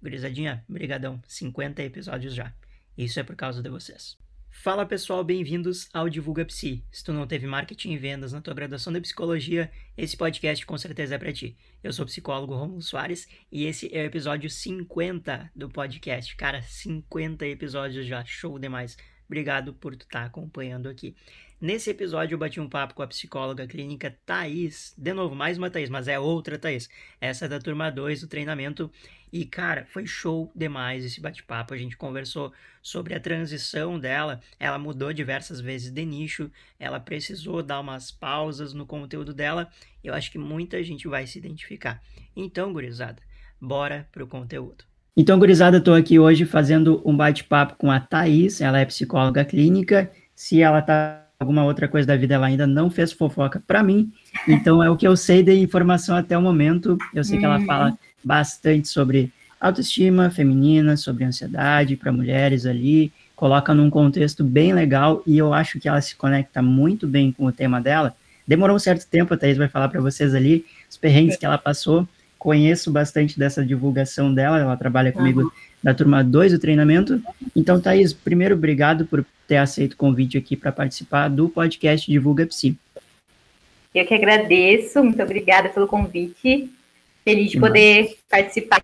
Gurizadinha, brigadão, 50 episódios já. Isso é por causa de vocês. Fala pessoal, bem-vindos ao Divulga Psi. Se tu não teve marketing e vendas na tua graduação de psicologia, esse podcast com certeza é para ti. Eu sou o psicólogo Romulo Soares e esse é o episódio 50 do podcast. Cara, 50 episódios já, show demais. Obrigado por estar tá acompanhando aqui. Nesse episódio eu bati um papo com a psicóloga clínica Thaís. De novo, mais uma Thaís, mas é outra Thaís. Essa é da turma 2 do treinamento. E, cara, foi show demais esse bate-papo. A gente conversou sobre a transição dela. Ela mudou diversas vezes de nicho. Ela precisou dar umas pausas no conteúdo dela. Eu acho que muita gente vai se identificar. Então, gurizada, bora pro conteúdo. Então, gurizada, estou aqui hoje fazendo um bate-papo com a Thaís. Ela é psicóloga clínica. Se ela tá alguma outra coisa da vida, ela ainda não fez fofoca para mim. Então é o que eu sei de informação até o momento. Eu sei que ela fala uhum. bastante sobre autoestima feminina, sobre ansiedade para mulheres ali, coloca num contexto bem legal e eu acho que ela se conecta muito bem com o tema dela. Demorou um certo tempo, a Thaís vai falar para vocês ali os perrengues que ela passou. Conheço bastante dessa divulgação dela, ela trabalha comigo uhum. da turma 2 do treinamento. Então, Thaís, primeiro, obrigado por ter aceito o convite aqui para participar do podcast Divulga Psi. Eu que agradeço, muito obrigada pelo convite. Feliz de poder participar.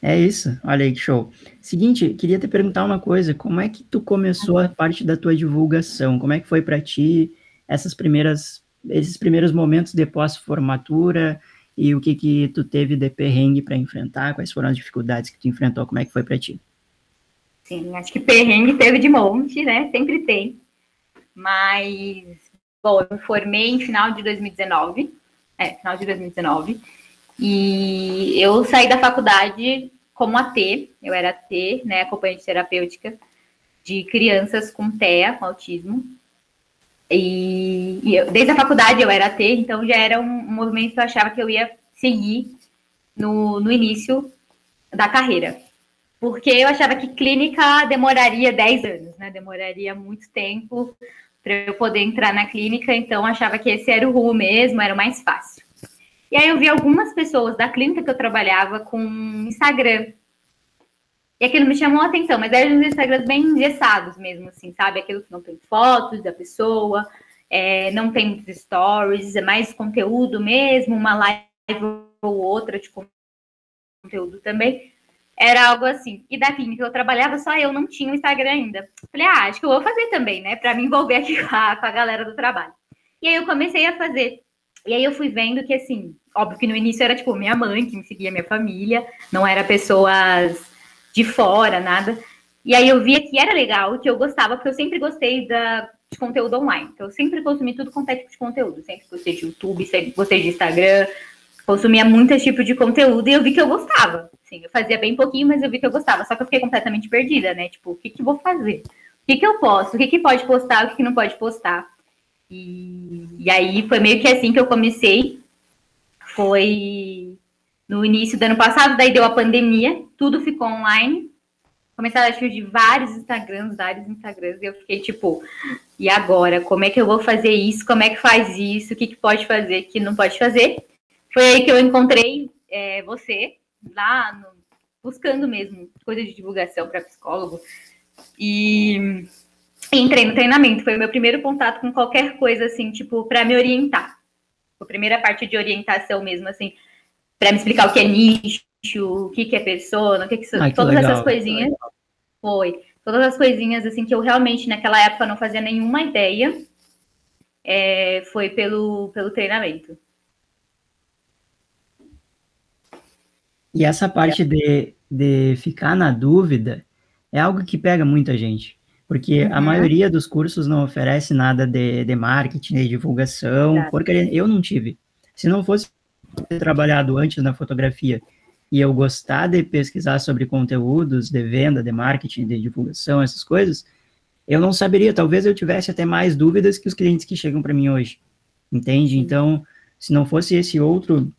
É isso, olha aí que show. Seguinte, queria te perguntar uma coisa, como é que tu começou a parte da tua divulgação? Como é que foi para ti essas primeiras esses primeiros momentos de pós-formatura e o que que tu teve de perrengue para enfrentar? Quais foram as dificuldades que tu enfrentou? Como é que foi para ti? Sim, acho que perrengue teve de monte, né? Sempre tem. Mas, bom, eu me formei em final de 2019. É, final de 2019. E eu saí da faculdade como AT, eu era AT, né, acompanhante terapêutica de crianças com TEA, com autismo. E, e eu, desde a faculdade eu era AT, então já era um, um, movimento que eu achava que eu ia seguir no, no início da carreira porque eu achava que clínica demoraria 10 anos, né? Demoraria muito tempo para eu poder entrar na clínica, então achava que esse era o rumo mesmo, era o mais fácil. E aí eu vi algumas pessoas da clínica que eu trabalhava com Instagram. E aquilo me chamou a atenção, mas eram uns Instagrams bem engessados mesmo, assim, sabe? Aquilo que não tem fotos da pessoa, é, não tem muitos stories, é mais conteúdo mesmo, uma live ou outra de conteúdo também era algo assim. E da clínica eu trabalhava, só eu não tinha o Instagram ainda. Falei, ah, acho que eu vou fazer também, né? Para me envolver aqui com a, com a galera do trabalho. E aí eu comecei a fazer. E aí eu fui vendo que, assim, óbvio que no início era tipo minha mãe que me seguia, minha família, não era pessoas de fora, nada. E aí eu via que era legal, que eu gostava, porque eu sempre gostei da, de conteúdo online. Então, eu sempre consumi tudo com tipo de conteúdo. Sempre gostei de YouTube, sempre gostei de Instagram, consumia muito esse tipo de conteúdo e eu vi que eu gostava. Assim, eu fazia bem pouquinho, mas eu vi que eu gostava. Só que eu fiquei completamente perdida, né? Tipo, o que, que vou fazer? O que, que eu posso? O que, que pode postar? O que, que não pode postar? E, e aí foi meio que assim que eu comecei. Foi no início do ano passado, daí deu a pandemia, tudo ficou online. Começaram a surgir vários Instagrams, vários Instagrams, e eu fiquei tipo, e agora? Como é que eu vou fazer isso? Como é que faz isso? O que, que pode fazer, o que não pode fazer? Foi aí que eu encontrei é, você, lá no, buscando mesmo coisa de divulgação para psicólogo. E, entrei no treinamento. Foi o meu primeiro contato com qualquer coisa assim, tipo, para me orientar. A primeira parte de orientação mesmo, assim, para me explicar o que é nicho, o que, que é pessoa, o que, que são. Ai, que todas legal. essas coisinhas. Foi. Todas as coisinhas assim que eu realmente naquela época não fazia nenhuma ideia. É, foi pelo, pelo treinamento. E essa parte de, de ficar na dúvida é algo que pega muita gente, porque uhum. a maioria dos cursos não oferece nada de, de marketing, de divulgação, Exato. porque eu não tive. Se não fosse trabalhado antes na fotografia e eu gostar de pesquisar sobre conteúdos de venda, de marketing, de divulgação, essas coisas, eu não saberia, talvez eu tivesse até mais dúvidas que os clientes que chegam para mim hoje, entende? Então, se não fosse esse outro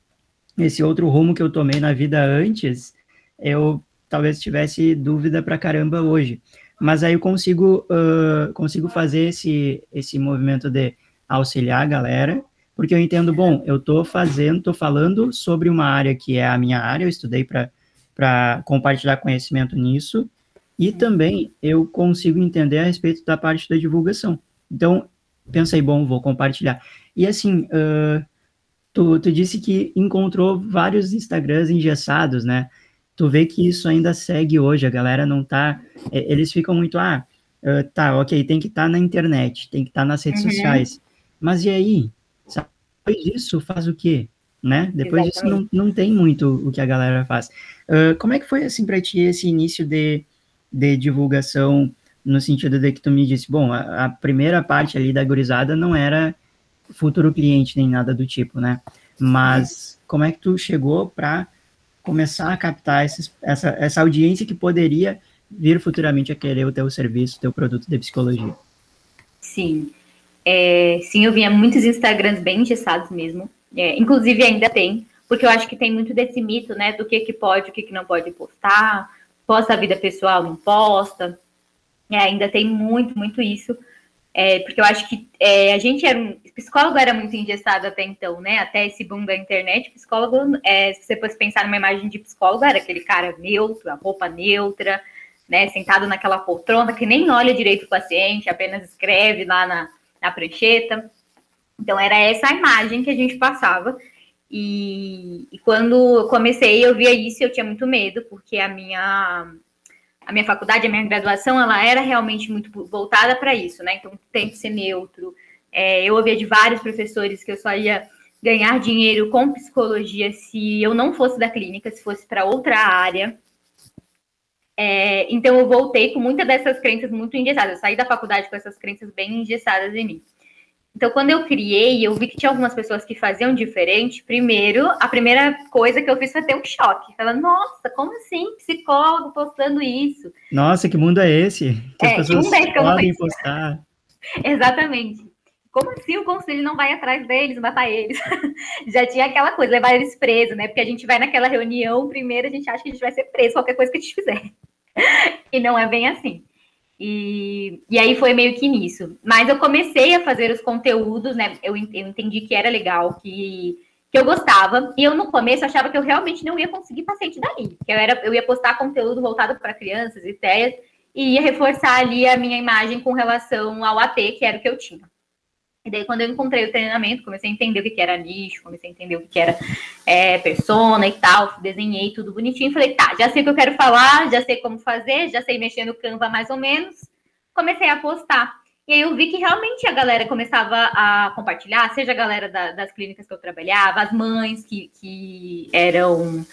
esse outro rumo que eu tomei na vida antes, eu talvez tivesse dúvida para caramba hoje. Mas aí eu consigo, uh, consigo fazer esse, esse movimento de auxiliar a galera, porque eu entendo, bom, eu estou fazendo, estou falando sobre uma área que é a minha área, eu estudei para compartilhar conhecimento nisso, e também eu consigo entender a respeito da parte da divulgação. Então, pensei, bom, vou compartilhar. E assim, uh, tu, tu disse que encontrou vários Instagrams engessados, né? Tu vê que isso ainda segue hoje, a galera não tá. Eles ficam muito, ah, tá, ok, tem que estar tá na internet, tem que estar tá nas redes uhum. sociais. Mas e aí? Depois disso, faz o quê? Né? Depois Exatamente. disso, não, não tem muito o que a galera faz. Uh, como é que foi, assim, para ti esse início de, de divulgação, no sentido de que tu me disse, bom, a, a primeira parte ali da gurizada não era futuro cliente nem nada do tipo, né? Mas como é que tu chegou para começar a captar esses, essa, essa audiência que poderia vir futuramente a querer o teu serviço, o teu produto de psicologia? Sim. É, sim, eu via muitos Instagrams bem engessados mesmo. É, inclusive ainda tem, porque eu acho que tem muito desse mito, né, do que que pode, o que que não pode postar, posta a vida pessoal, não posta. É, ainda tem muito, muito isso. É, porque eu acho que é, a gente era um. Psicólogo era muito engessado até então, né? Até esse boom da internet, psicólogo, é, se você fosse pensar numa imagem de psicólogo, era aquele cara neutro, a roupa neutra, né? Sentado naquela poltrona que nem olha direito o paciente, apenas escreve lá na, na prancheta. Então, era essa a imagem que a gente passava. E, e quando eu comecei, eu via isso e eu tinha muito medo, porque a minha a minha faculdade, a minha graduação, ela era realmente muito voltada para isso, né? Então, tem que ser neutro. É, eu ouvia de vários professores que eu só ia ganhar dinheiro com psicologia se eu não fosse da clínica, se fosse para outra área. É, então, eu voltei com muitas dessas crenças muito engessadas. Eu saí da faculdade com essas crenças bem engessadas em mim. Então, quando eu criei, eu vi que tinha algumas pessoas que faziam diferente. Primeiro, a primeira coisa que eu fiz foi ter um choque. Falando, nossa, como assim? Psicólogo postando isso? Nossa, que mundo é esse? Que é, as pessoas podem postar. Exatamente. Como assim o conselho não vai atrás deles, matar eles? Já tinha aquela coisa, levar eles presos, né? Porque a gente vai naquela reunião, primeiro a gente acha que a gente vai ser preso, qualquer coisa que a gente fizer. E não é bem assim. E, e aí foi meio que nisso. Mas eu comecei a fazer os conteúdos, né? Eu, eu entendi que era legal, que, que eu gostava. E eu, no começo, achava que eu realmente não ia conseguir paciente dali. Que eu, era, eu ia postar conteúdo voltado para crianças, ideias, e ia reforçar ali a minha imagem com relação ao AT, que era o que eu tinha. E daí, quando eu encontrei o treinamento, comecei a entender o que era nicho, comecei a entender o que era é, persona e tal, desenhei tudo bonitinho. Falei, tá, já sei o que eu quero falar, já sei como fazer, já sei mexer no Canva mais ou menos. Comecei a postar. E aí eu vi que realmente a galera começava a compartilhar, seja a galera da, das clínicas que eu trabalhava, as mães que, que eram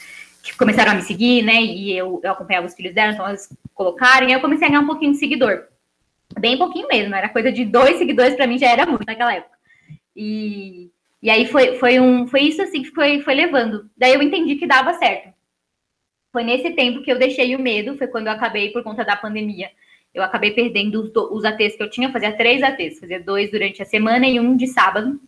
que começaram a me seguir, né? E eu, eu acompanhava os filhos dela, então elas colocaram, e aí eu comecei a ganhar um pouquinho de seguidor bem pouquinho mesmo, era coisa de dois seguidores para mim já era muito naquela época. E, e aí foi, foi, um, foi isso assim que foi, foi levando. Daí eu entendi que dava certo. Foi nesse tempo que eu deixei o medo, foi quando eu acabei, por conta da pandemia, eu acabei perdendo os, os ATs que eu tinha, fazia três ATs, fazia dois durante a semana e um de sábado.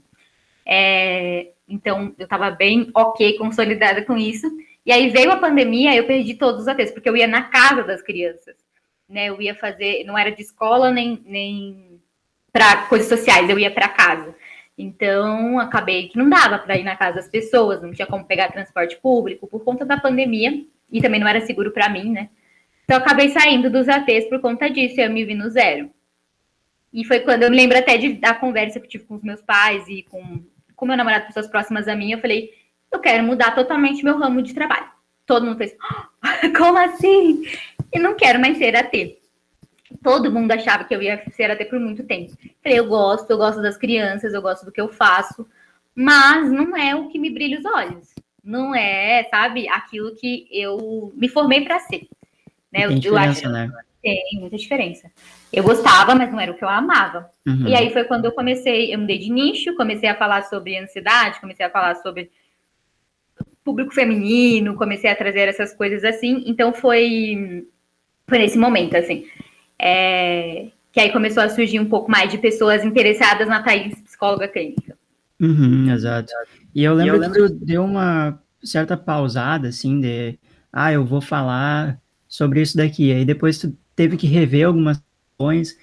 É, então eu estava bem ok, consolidada com isso. E aí veio a pandemia, eu perdi todos os ATs, porque eu ia na casa das crianças né? Eu ia fazer, não era de escola nem, nem para coisas sociais, eu ia para casa. Então, acabei que não dava para ir na casa das pessoas, não tinha como pegar transporte público por conta da pandemia e também não era seguro para mim, né? Então, acabei saindo dos ATs por conta disso, eu me vi no zero. E foi quando eu me lembro até de, da conversa que tive com os meus pais e com, com meu namorado, pessoas próximas a mim, eu falei, eu quero mudar totalmente meu ramo de trabalho. Todo mundo fez, oh, como assim? E não quero mais ser AT. Todo mundo achava que eu ia ser AT por muito tempo. Falei, eu gosto, eu gosto das crianças, eu gosto do que eu faço, mas não é o que me brilha os olhos. Não é, sabe, aquilo que eu me formei para ser. Né? Tem eu, acho né? Tem muita diferença. Eu gostava, mas não era o que eu amava. Uhum. E aí foi quando eu comecei, eu mudei de nicho, comecei a falar sobre ansiedade, comecei a falar sobre público feminino, comecei a trazer essas coisas assim. Então foi foi nesse momento, assim. É, que aí começou a surgir um pouco mais de pessoas interessadas na Thaís, psicóloga clínica. Uhum, exato. E eu lembro, e eu lembro que tu deu uma certa pausada, assim, de, ah, eu vou falar sobre isso daqui. Aí depois tu teve que rever algumas questões.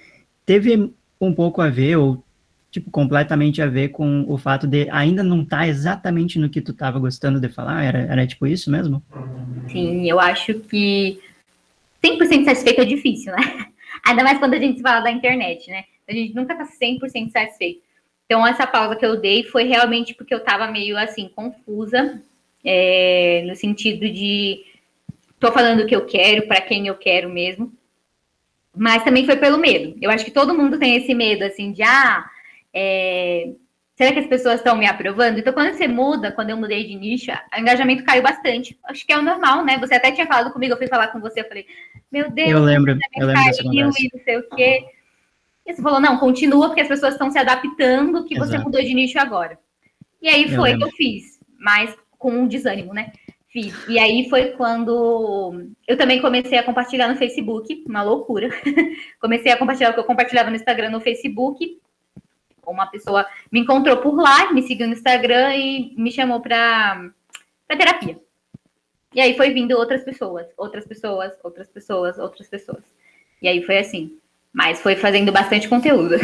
Teve um pouco a ver, ou, tipo, completamente a ver com o fato de ainda não estar tá exatamente no que tu estava gostando de falar? Era, era tipo isso mesmo? Sim, eu acho que 100% satisfeito é difícil, né? Ainda mais quando a gente fala da internet, né? A gente nunca tá 100% satisfeito. Então, essa pausa que eu dei foi realmente porque eu tava meio, assim, confusa, é, no sentido de tô falando o que eu quero, para quem eu quero mesmo. Mas também foi pelo medo. Eu acho que todo mundo tem esse medo, assim, de, ah, é, será que as pessoas estão me aprovando? Então, quando você muda, quando eu mudei de nicho, o engajamento caiu bastante. Acho que é o normal, né? Você até tinha falado comigo, eu fui falar com você, eu falei, meu Deus, eu lembro, eu lembro caiu e não sei o quê. E você falou, não, continua, porque as pessoas estão se adaptando, que Exato. você mudou de nicho agora. E aí foi eu que eu fiz, mas com um desânimo, né? Fiz. E aí foi quando eu também comecei a compartilhar no Facebook, uma loucura. comecei a compartilhar o que eu compartilhava no Instagram, no Facebook. Uma pessoa me encontrou por lá, me seguiu no Instagram e me chamou para terapia. E aí foi vindo outras pessoas, outras pessoas, outras pessoas, outras pessoas. E aí foi assim. Mas foi fazendo bastante conteúdo.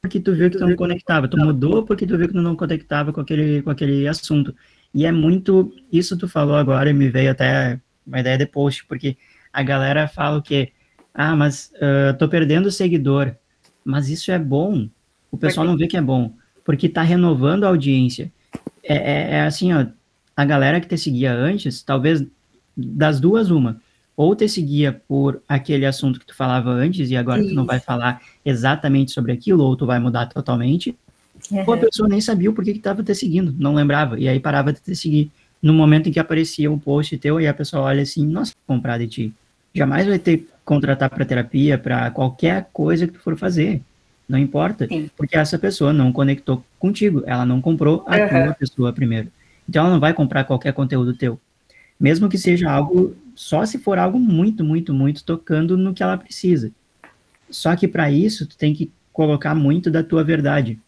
Porque tu viu que tu não conectava, tu mudou porque tu viu que tu não conectava com aquele, com aquele assunto. E é muito, isso tu falou agora e me veio até uma ideia de post, porque a galera fala o quê? Ah, mas uh, tô perdendo seguidor. Mas isso é bom. O pessoal não vê que é bom, porque tá renovando a audiência. É, é, é assim, ó, a galera que te seguia antes, talvez das duas, uma ou te seguia por aquele assunto que tu falava antes e agora Isso. tu não vai falar exatamente sobre aquilo, ou tu vai mudar totalmente, uhum. ou a pessoa nem sabia o porquê que estava te seguindo, não lembrava, e aí parava de te seguir. No momento em que aparecia um post teu e a pessoa olha assim, nossa, comprar de ti. Jamais vai ter contratar para terapia, para qualquer coisa que tu for fazer. Não importa, Sim. porque essa pessoa não conectou contigo, ela não comprou a uhum. tua pessoa primeiro. Então ela não vai comprar qualquer conteúdo teu. Mesmo que seja algo só se for algo muito, muito, muito tocando no que ela precisa. Só que para isso, tu tem que colocar muito da tua verdade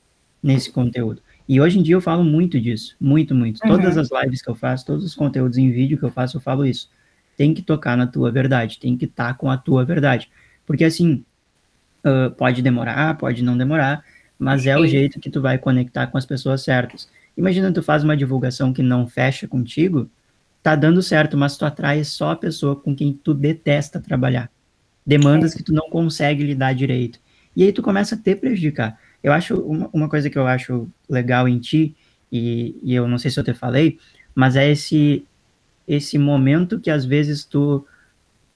nesse conteúdo. E hoje em dia eu falo muito disso, muito, muito. Uhum. Todas as lives que eu faço, todos os conteúdos em vídeo que eu faço, eu falo isso. Tem que tocar na tua verdade, tem que estar tá com a tua verdade. Porque assim, uh, pode demorar, pode não demorar, mas é o jeito que tu vai conectar com as pessoas certas. Imagina tu faz uma divulgação que não fecha contigo, tá dando certo, mas tu atrai só a pessoa com quem tu detesta trabalhar. Demandas é. que tu não consegue lidar direito. E aí tu começa a te prejudicar. Eu acho, uma, uma coisa que eu acho legal em ti, e, e, eu não sei se eu te falei, mas é esse, esse momento que às vezes tu,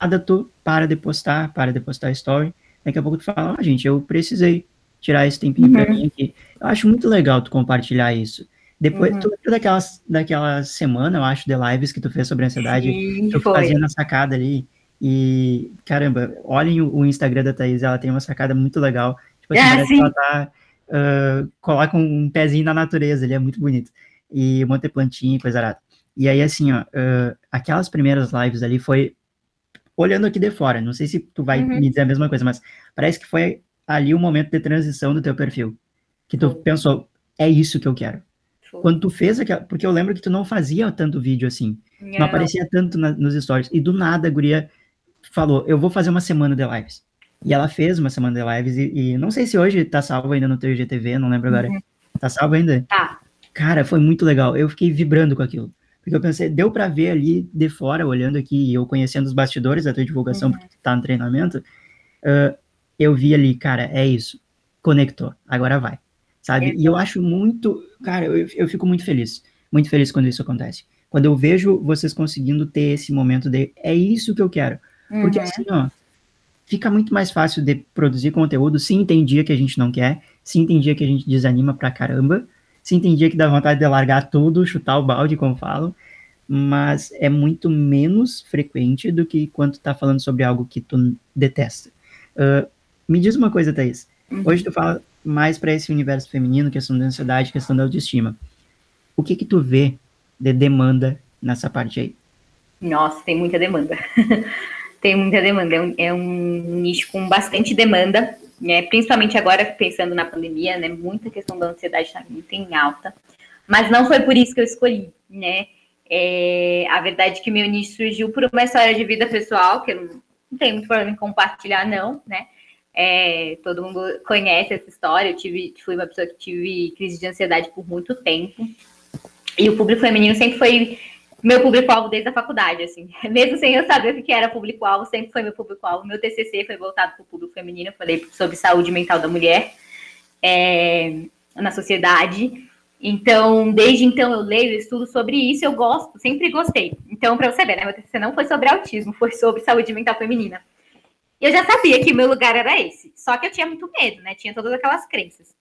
nada tu para de postar, para de postar story, daqui a pouco tu fala, ah, gente, eu precisei tirar esse tempinho uhum. pra mim aqui. Eu acho muito legal tu compartilhar isso. Depois, uhum. tu lembra daquela, daquela semana, eu acho, de lives que tu fez sobre ansiedade? Sim, tu foi. fazia na sacada ali. E, caramba, olhem o, o, Instagram da Thaís, ela tem uma sacada muito legal. Tipo assim, parece que ela tá. Uh, coloca um pezinho na natureza, ele é muito bonito. E um monte de plantinha e coisa arada. E aí, assim, ó, uh, aquelas primeiras lives ali foi. Olhando aqui de fora, não sei se tu vai uhum. me dizer a mesma coisa, mas parece que foi ali o momento de transição do teu perfil. Que tu uhum. pensou, é isso que eu quero quando tu fez aquela. Porque eu lembro que tu não fazia tanto vídeo assim. Não, não aparecia tanto na, nos stories. E do nada a guria falou: Eu vou fazer uma semana de lives. E ela fez uma semana de lives. E, e não sei se hoje tá salvo ainda no teu IGTV, não lembro agora. Uhum. Tá salvo ainda? Tá. Cara, foi muito legal. Eu fiquei vibrando com aquilo. Porque eu pensei, deu para ver ali de fora, olhando aqui, eu conhecendo os bastidores da tua divulgação, uhum. porque tá no treinamento, uh, eu vi ali, cara, é isso. Conectou, agora vai sabe? E eu acho muito, cara, eu, eu fico muito feliz, muito feliz quando isso acontece. Quando eu vejo vocês conseguindo ter esse momento de é isso que eu quero. Porque uhum. assim, ó, fica muito mais fácil de produzir conteúdo se entendia que a gente não quer, se entendia que a gente desanima pra caramba, se entendia que dá vontade de largar tudo, chutar o balde, como falam, mas é muito menos frequente do que quando tá falando sobre algo que tu detesta. Uh, me diz uma coisa, Thaís. Uhum. Hoje tu fala mais para esse universo feminino, questão da ansiedade, questão da autoestima. O que que tu vê de demanda nessa parte aí? Nossa, tem muita demanda. tem muita demanda. É um, é um, nicho com bastante demanda, né? Principalmente agora pensando na pandemia, né? Muita questão da ansiedade está muito em alta. Mas não foi por isso que eu escolhi, né? É, a verdade é que meu nicho surgiu por uma história de vida pessoal, que eu não, não tenho muito problema em compartilhar, não, né? É, todo mundo conhece essa história. Eu tive, fui uma pessoa que tive crise de ansiedade por muito tempo. E o público feminino sempre foi meu público-alvo desde a faculdade, assim. Mesmo sem eu saber o que era público-alvo, sempre foi meu público-alvo. Meu TCC foi voltado para o público feminino, falei sobre saúde mental da mulher é, na sociedade. Então, desde então eu leio, estudo sobre isso, eu gosto, sempre gostei. Então, para você ver, né, meu TCC não foi sobre autismo, foi sobre saúde mental feminina. Eu já sabia que meu lugar era esse, só que eu tinha muito medo, né? Tinha todas aquelas crenças.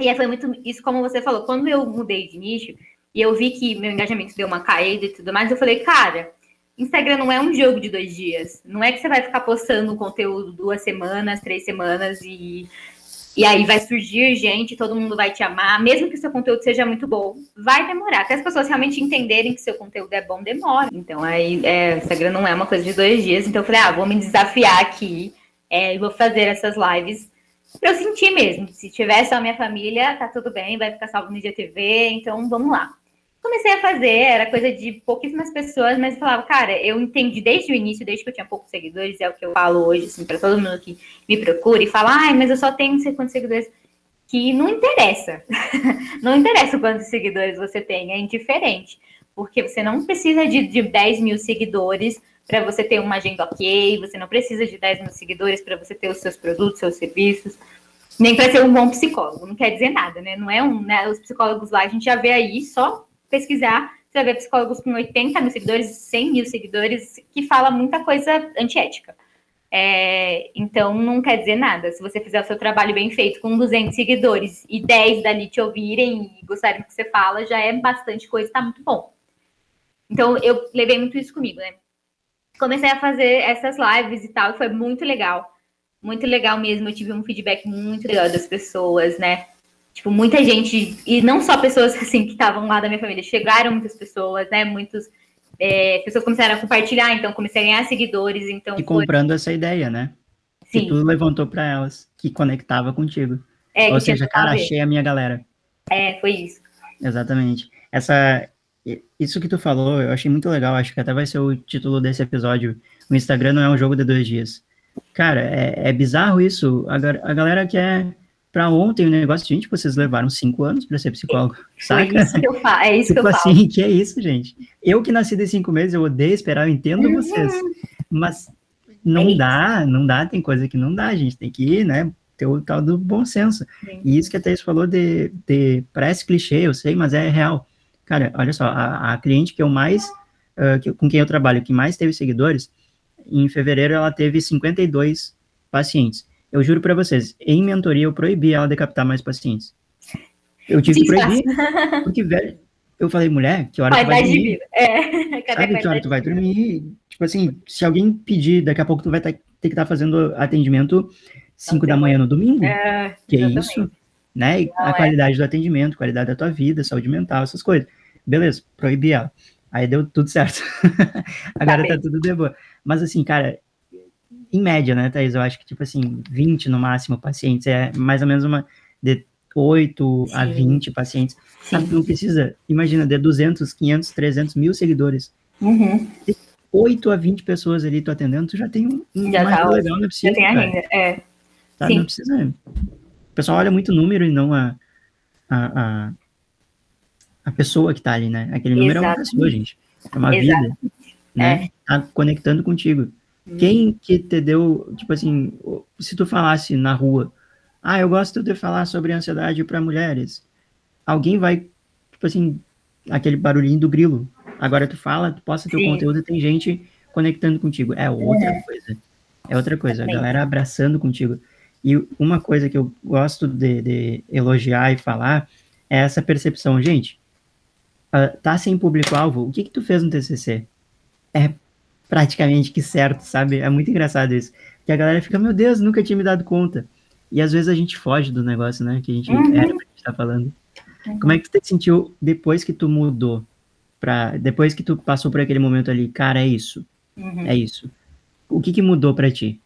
E aí foi muito isso, como você falou, quando eu mudei de nicho, e eu vi que meu engajamento deu uma caída e tudo mais, eu falei, cara, Instagram não é um jogo de dois dias. Não é que você vai ficar postando conteúdo duas semanas, três semanas e, e aí vai surgir gente, todo mundo vai te amar, mesmo que seu conteúdo seja muito bom. Vai demorar. Até as pessoas realmente entenderem que seu conteúdo é bom, demora. Então, aí, é, Instagram não é uma coisa de dois dias. Então, eu falei, ah, vou me desafiar aqui é, e vou fazer essas lives para eu sentir mesmo. Se tiver só a minha família, tá tudo bem, vai ficar salvo no IGTV, então vamos lá comecei a fazer, era coisa de pouquíssimas pessoas, mas eu falava, cara, eu entendi desde o início, desde que eu tinha poucos seguidores, é o que eu falo hoje, assim, para todo mundo que me procura e fala, ai, mas eu só tenho não sei quantos seguidores, que não interessa. não interessa quantos seguidores você tem, é indiferente. Porque você não precisa de, de 10 mil seguidores para você ter uma agenda ok, você não precisa de 10 mil seguidores para você ter os seus produtos, seus serviços nem para ser um bom psicólogo, não quer dizer nada, né? Não é um, né? Os psicólogos lá a gente já vê aí só pesquisar, você vai ver psicólogos com 80 mil seguidores, 100 mil seguidores, que fala muita coisa antiética. É, então, não quer dizer nada. Se você fizer o seu trabalho bem feito com 200 seguidores e 10 dali te ouvirem e gostarem do que você fala, já é bastante coisa, está muito bom. Então, eu levei muito isso comigo, né? Comecei a fazer essas lives e tal, e foi muito legal. Muito legal mesmo. Eu tive um feedback muito legal das pessoas, né? Tipo, muita gente, e não só pessoas assim que estavam lá da minha família, chegaram muitas pessoas, né? Muitos é, pessoas começaram a compartilhar, então comecei a ganhar seguidores. Então, e comprando foi... essa ideia, né? Sim. Que tu levantou para elas, que conectava contigo. É, Ou seja, cara, achei a minha galera. É, foi isso. Exatamente. Essa, isso que tu falou, eu achei muito legal, acho que até vai ser o título desse episódio. O Instagram não é um jogo de dois dias. Cara, é, é bizarro isso. A, a galera quer para ontem o negócio, gente, vocês levaram cinco anos para ser psicólogo, é, saca? É isso que eu falo, é isso tipo que eu assim, falo. que é isso, gente. Eu que nasci de cinco meses, eu odeio esperar, eu entendo uhum. vocês, mas não é dá, não dá, tem coisa que não dá, a gente tem que, né, ter o tal do bom senso. Sim. E isso que a Thais falou de, de parece clichê, eu sei, mas é real. Cara, olha só, a, a cliente que eu mais, uh, que, com quem eu trabalho, que mais teve seguidores, em fevereiro ela teve 52 pacientes eu juro para vocês, em mentoria eu proibi ela de captar mais pacientes. Eu tive que proibir, porque, velho, eu falei, mulher, que hora vai tu vai dormir? É, Sabe que hora tu vai dormir? Tipo assim, se alguém pedir, daqui a pouco tu vai ter, ter que estar tá fazendo atendimento 5 da manhã no domingo. É, que é isso? Né? Não, a é. qualidade do atendimento, qualidade da tua vida, saúde mental, essas coisas. Beleza, proibi ela. Aí deu tudo certo. Agora tá, tá tudo de boa. Mas assim, cara, em média, né, Thaís? Eu acho que, tipo assim, 20 no máximo pacientes, é mais ou menos uma de 8 Sim. a 20 pacientes. Sabe, não precisa, imagina, de 200, 500, 300 mil seguidores. Uhum. De 8 a 20 pessoas ali tu atendendo, tu já tem um, um já tá, legal, não precisa. Já tem a renda, é. Tá, Sim. Não precisa. O pessoal olha muito o número e não a, a, a, a pessoa que tá ali, né? Aquele número Exatamente. é uma pessoa, gente. É uma Exatamente. vida. Né? É. Tá conectando contigo. Quem que te deu, tipo assim, se tu falasse na rua, ah, eu gosto de falar sobre ansiedade para mulheres, alguém vai, tipo assim, aquele barulhinho do grilo. Agora tu fala, tu posta teu Sim. conteúdo e tem gente conectando contigo. É outra é. coisa. É outra coisa. A galera abraçando contigo. E uma coisa que eu gosto de, de elogiar e falar é essa percepção. Gente, uh, tá sem público-alvo, o que que tu fez no TCC? É praticamente que certo, sabe? É muito engraçado isso. Que a galera fica, meu Deus, nunca tinha me dado conta. E às vezes a gente foge do negócio, né? Que a gente uhum. era pra gente estar tá falando. Uhum. Como é que tu te sentiu depois que tu mudou? Pra, depois que tu passou por aquele momento ali, cara, é isso. Uhum. É isso. O que, que mudou para ti?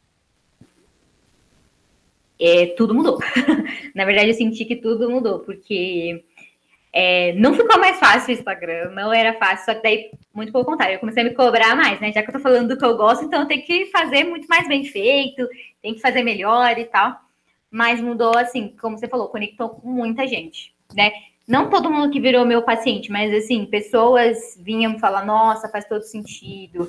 É, tudo mudou. Na verdade, eu senti que tudo mudou, porque é, não ficou mais fácil o Instagram, não era fácil, só que daí, muito pelo contrário, eu comecei a me cobrar mais, né? Já que eu tô falando do que eu gosto, então eu tenho que fazer muito mais bem feito, tem que fazer melhor e tal. Mas mudou, assim, como você falou, conectou com muita gente, né? não todo mundo que virou meu paciente, mas assim, pessoas vinham falar, nossa, faz todo sentido.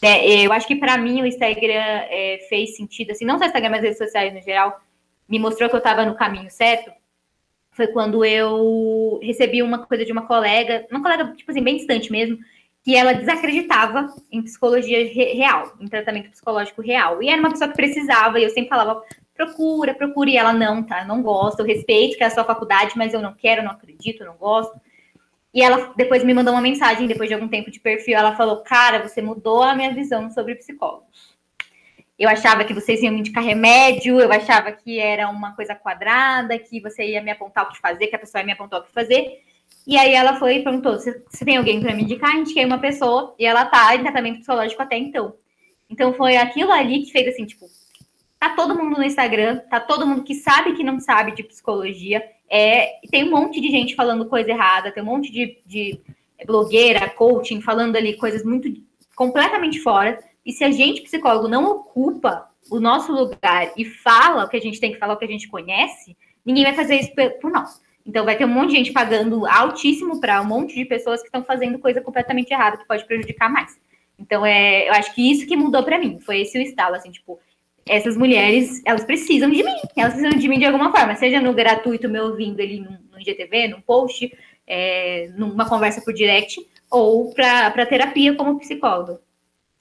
É, eu acho que para mim o Instagram é, fez sentido, assim, não só o Instagram, mas as redes sociais no geral, me mostrou que eu estava no caminho certo. Foi quando eu recebi uma coisa de uma colega, uma colega, tipo assim, bem distante mesmo, que ela desacreditava em psicologia real, em tratamento psicológico real. E era uma pessoa que precisava, e eu sempre falava, procura, procura, e ela não, tá? Não gosta, eu respeito que é a sua faculdade, mas eu não quero, não acredito, não gosto. E ela depois me mandou uma mensagem, depois de algum tempo de perfil, ela falou: Cara, você mudou a minha visão sobre psicólogos. Eu achava que vocês iam me indicar remédio, eu achava que era uma coisa quadrada, que você ia me apontar o que fazer, que a pessoa ia me apontar o que fazer. E aí ela foi e perguntou: se, tem alguém para me indicar? Indiquei uma pessoa e ela tá em tratamento psicológico até então. Então foi aquilo ali que fez assim, tipo, tá todo mundo no Instagram, tá todo mundo que sabe que não sabe de psicologia. É, tem um monte de gente falando coisa errada, tem um monte de, de blogueira, coaching, falando ali coisas muito completamente fora. E se a gente, psicólogo, não ocupa o nosso lugar e fala o que a gente tem que falar, o que a gente conhece, ninguém vai fazer isso por nós. Então vai ter um monte de gente pagando altíssimo para um monte de pessoas que estão fazendo coisa completamente errada que pode prejudicar mais. Então é, eu acho que isso que mudou para mim, foi esse o estalo assim, tipo, essas mulheres, elas precisam de mim, elas precisam de mim de alguma forma, seja no gratuito me ouvindo ali no, no IGTV, num post, é, numa conversa por direct, ou para terapia como psicólogo.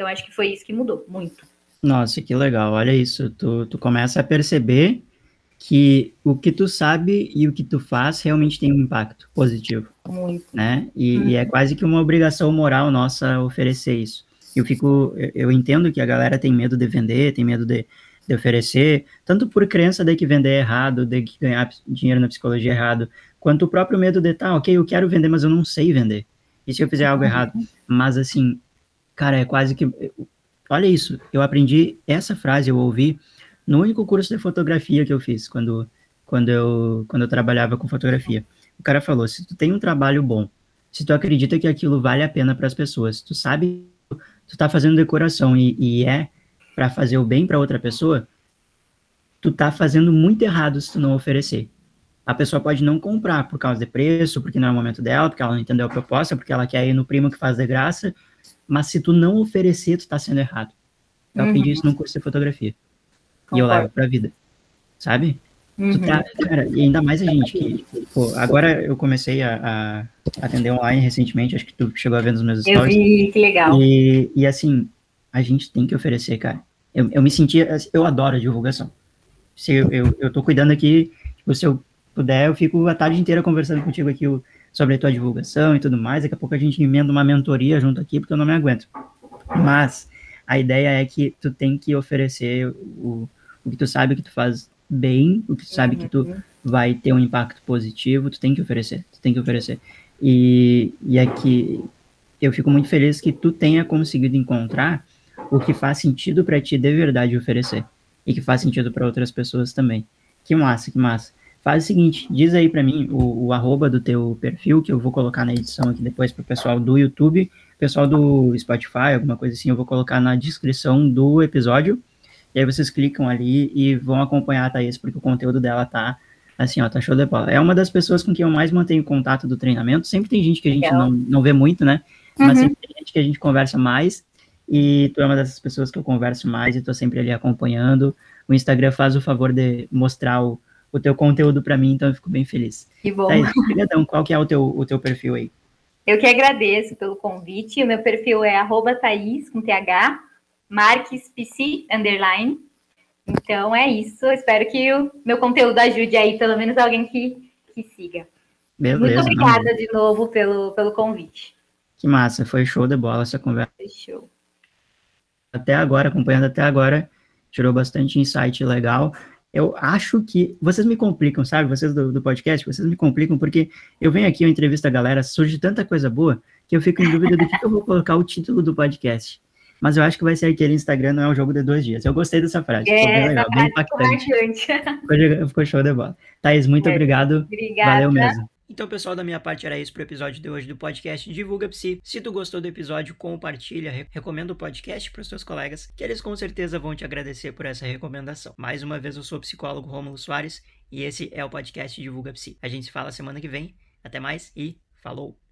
Então acho que foi isso que mudou muito. Nossa, que legal, olha isso, tu, tu começa a perceber que o que tu sabe e o que tu faz realmente tem um impacto positivo. Muito. Né? E, e, é uhum. quase que uma obrigação moral nossa oferecer isso. Eu fico, eu entendo que a galera tem medo de vender, tem medo de, de oferecer, tanto por crença de que vender é errado, de que ganhar dinheiro na psicologia é errado, quanto o próprio medo de, tá, ok, eu quero vender, mas eu não sei vender. E se eu fizer algo uhum. errado? Mas assim, cara, é quase que. Olha isso, eu aprendi essa frase, eu ouvi no único curso de fotografia que eu fiz, quando, quando, eu, quando eu trabalhava com fotografia. O cara falou: se tu tem um trabalho bom, se tu acredita que aquilo vale a pena para as pessoas, tu sabe, tu tá fazendo decoração e, e é para fazer o bem para outra pessoa, tu tá fazendo muito errado se tu não oferecer. A pessoa pode não comprar por causa de preço, porque não é o momento dela, porque ela não entendeu a proposta, porque ela quer ir no primo que faz de graça, mas se tu não oferecer, tu tá sendo errado. Eu uhum. aprendi isso num curso de fotografia. Concordo. E eu levo pra vida. Sabe? Uhum. Tá, cara, e ainda mais a gente que, pô, agora eu comecei a, a, atender online recentemente, acho que tu chegou a ver nos meus stories. Eu vi, que legal. E, e assim, a gente tem que oferecer, cara. Eu, eu me senti, eu adoro a divulgação. Se eu, eu, eu tô cuidando aqui, tipo, se eu puder, eu fico a tarde inteira conversando contigo aqui sobre a tua divulgação e tudo mais. Daqui a pouco a gente emenda uma mentoria junto aqui, porque eu não me aguento. Mas a ideia é que tu tem que oferecer o, o que tu sabe que tu faz bem, o que tu sabe que tu uhum. vai ter um impacto positivo, tu tem que oferecer, tu tem que oferecer. E, e é eu fico muito feliz que tu tenha conseguido encontrar o que faz sentido para ti de verdade oferecer e que faz sentido para outras pessoas também. Que massa, que massa. Faz o seguinte, diz aí para mim o, o, arroba do teu perfil, que eu vou colocar na edição aqui depois pro pessoal do YouTube, pessoal do Spotify, alguma coisa assim, eu vou colocar na descrição do episódio. E aí vocês clicam ali e vão acompanhar a Thaís, porque o conteúdo dela tá assim, ó, tá show de bola. É uma das pessoas com quem eu mais mantenho contato do treinamento. Sempre tem gente que a gente não, não vê muito, né? Uhum. Mas sempre tem gente que a gente conversa mais. E tu é uma dessas pessoas que eu converso mais e tô sempre ali acompanhando. O Instagram faz o favor de mostrar o, o teu conteúdo para mim, então eu fico bem feliz. Que bom. Thaís, obrigadão. Qual que é o teu, o teu perfil aí? Eu que agradeço pelo convite. O meu perfil é arroba Thaís, com TH, Marques PC underline. Então é isso. Eu espero que o meu conteúdo ajude aí, pelo menos alguém que, que siga. Beleza, Muito obrigada não. de novo pelo, pelo convite. Que massa, foi show de bola essa conversa. Foi show. Até agora, acompanhando até agora, tirou bastante insight legal. Eu acho que vocês me complicam, sabe? Vocês do, do podcast, vocês me complicam porque eu venho aqui, eu entrevisto a galera, surge tanta coisa boa que eu fico em dúvida do que, que eu vou colocar o título do podcast mas eu acho que vai ser aquele Instagram não é um jogo de dois dias. Eu gostei dessa frase, é, ficou bem legal, bem impactante. Ficou, ficou show de bola. Thaís, muito é. obrigado. Obrigada. Valeu mesmo. Então, pessoal, da minha parte era isso pro episódio de hoje do podcast Divulga Psi. Se tu gostou do episódio, compartilha, recomenda o podcast para os seus colegas, que eles com certeza vão te agradecer por essa recomendação. Mais uma vez, eu sou o psicólogo Romulo Soares e esse é o podcast Divulga Psi. A gente se fala semana que vem. Até mais e falou!